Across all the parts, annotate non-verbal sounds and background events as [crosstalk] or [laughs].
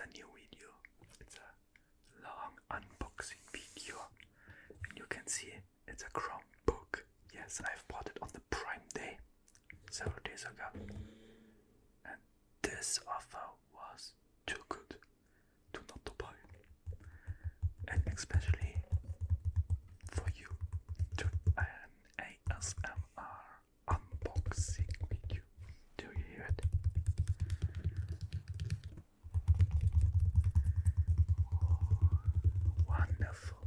a new video. It's a long unboxing video, and you can see it's a Chromebook. Yes, I've bought it on the Prime Day several days ago. enough.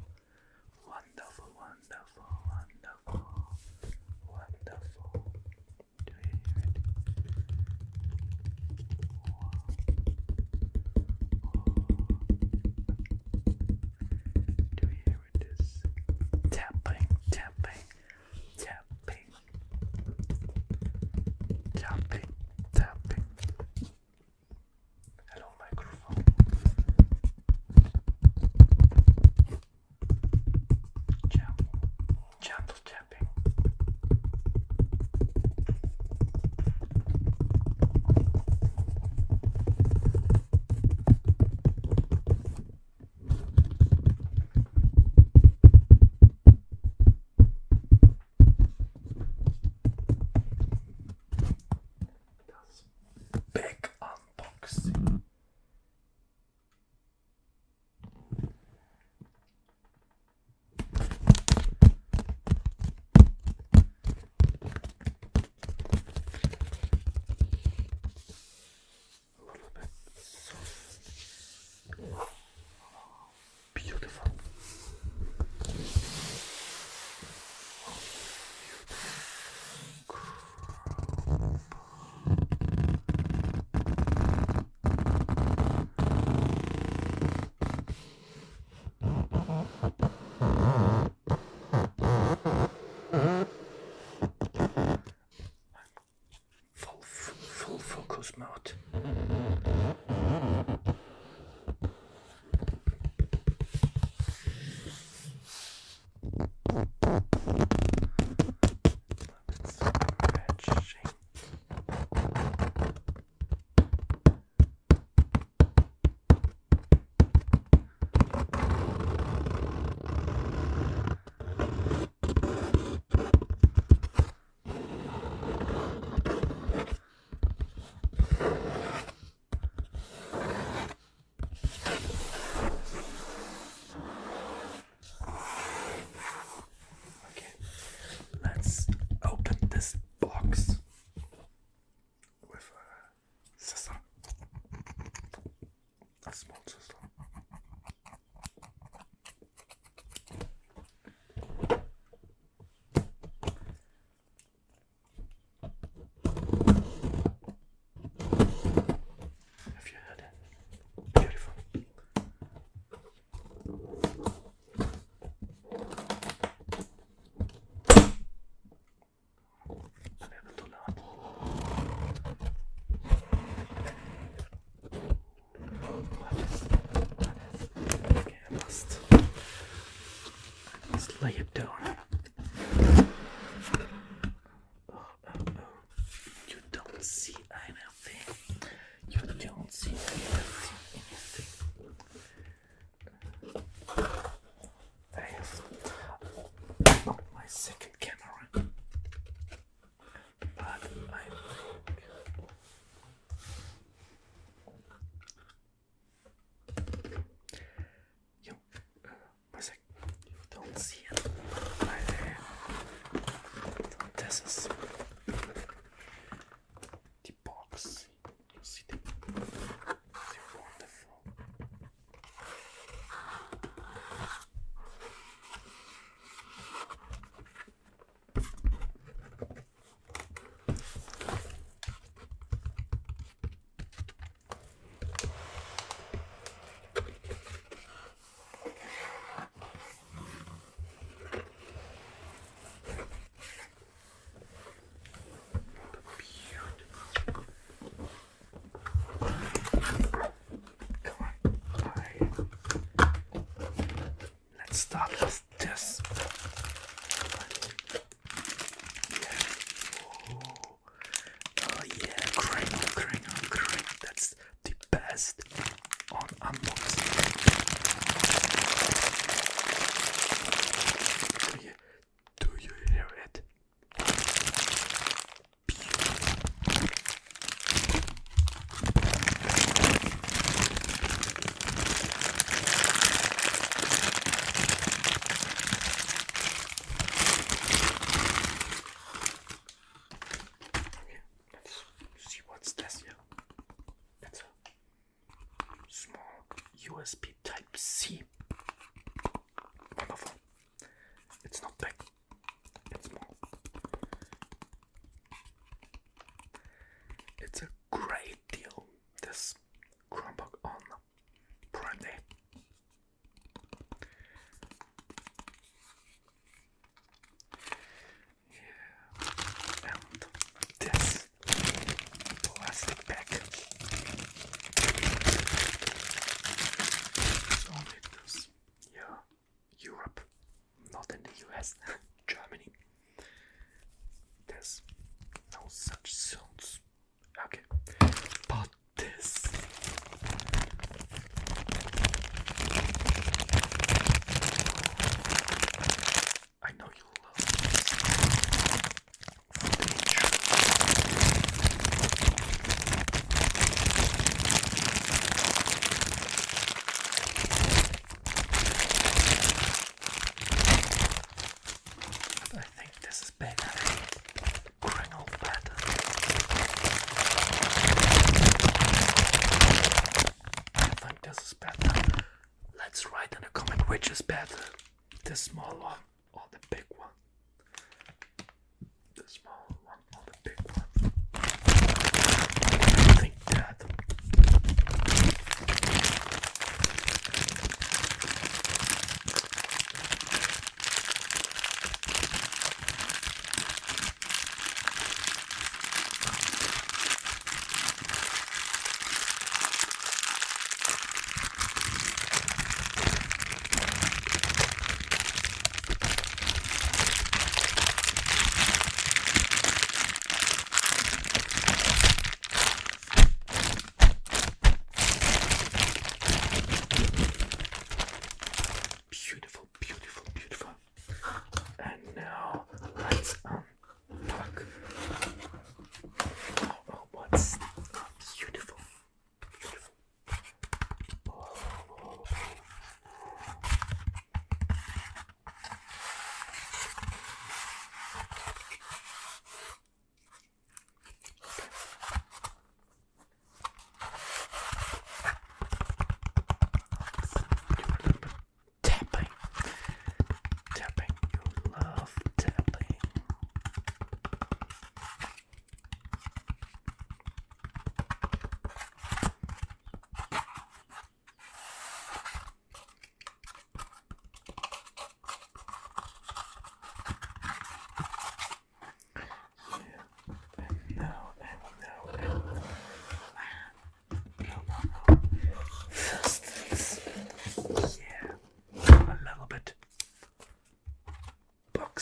伝わったっす。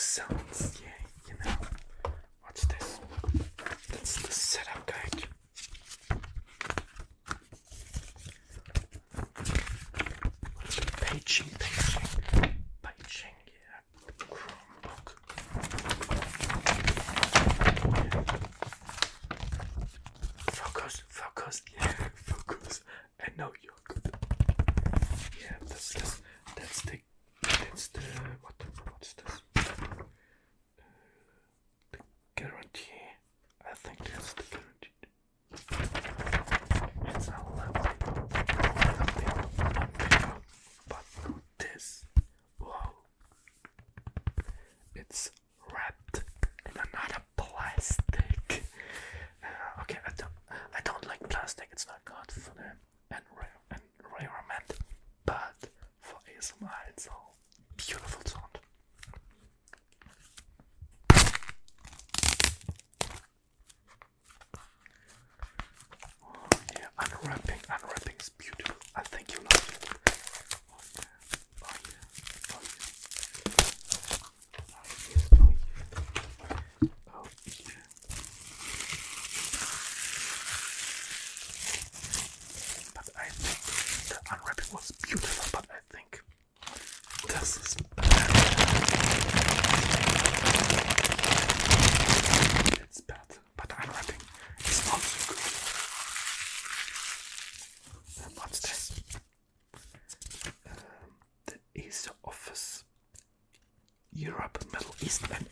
sounds, yeah. ist ein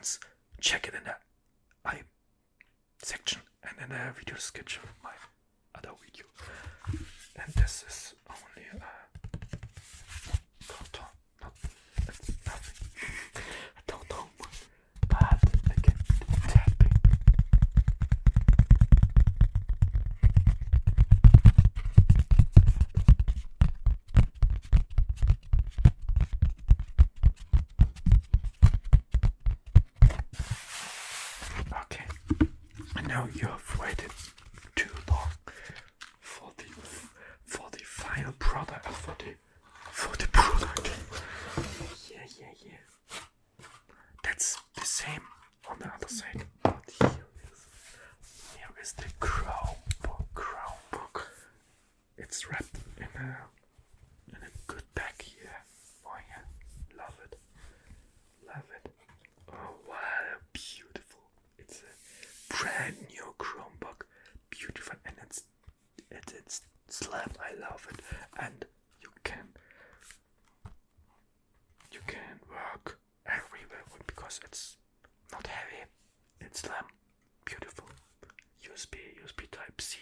once, check it in the I section and in the video description. there and a good back here Oh yeah, Love it. Love it. Oh, what a beautiful. It's a brand new Chromebook. Beautiful. And it's, it, it's slab. I love it. And you can, you can work everywhere because it's not heavy. It's slim. Beautiful. USB, USB Type C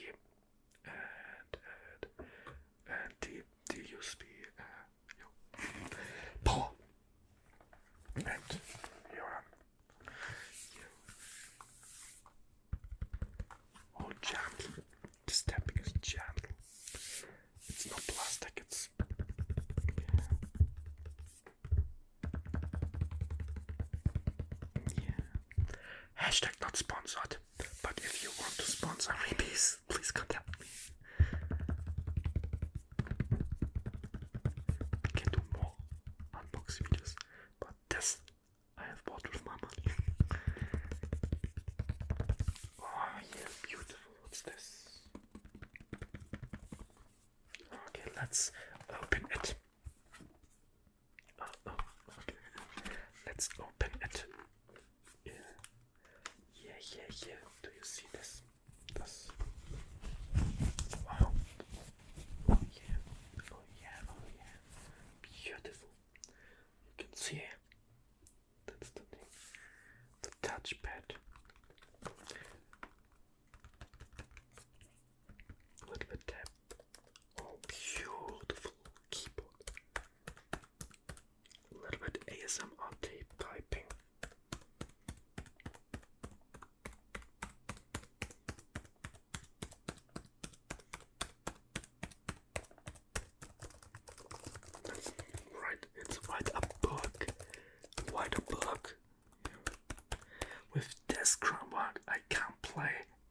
sponsored, but if you want to sponsor me, please, please contact me. I can do more unboxing videos, but this I have bought with my money. [laughs] oh yeah, beautiful. What's this? Okay, let's open it. Oh, oh, okay. Let's open touchpad.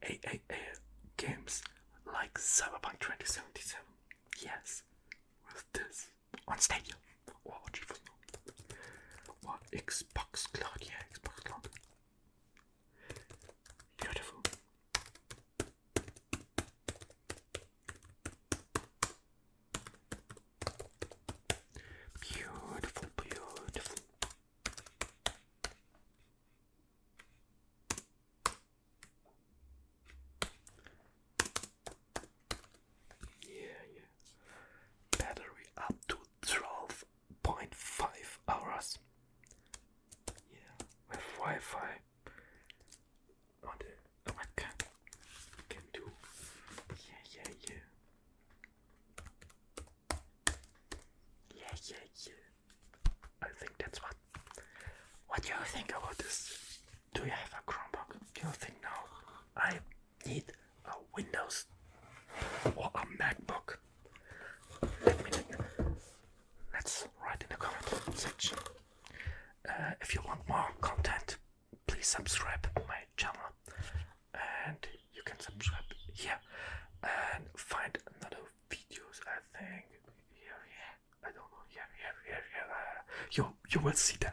AAA games like Cyberpunk 2077. Yes, with this on Stadia or GeForce What Xbox see that.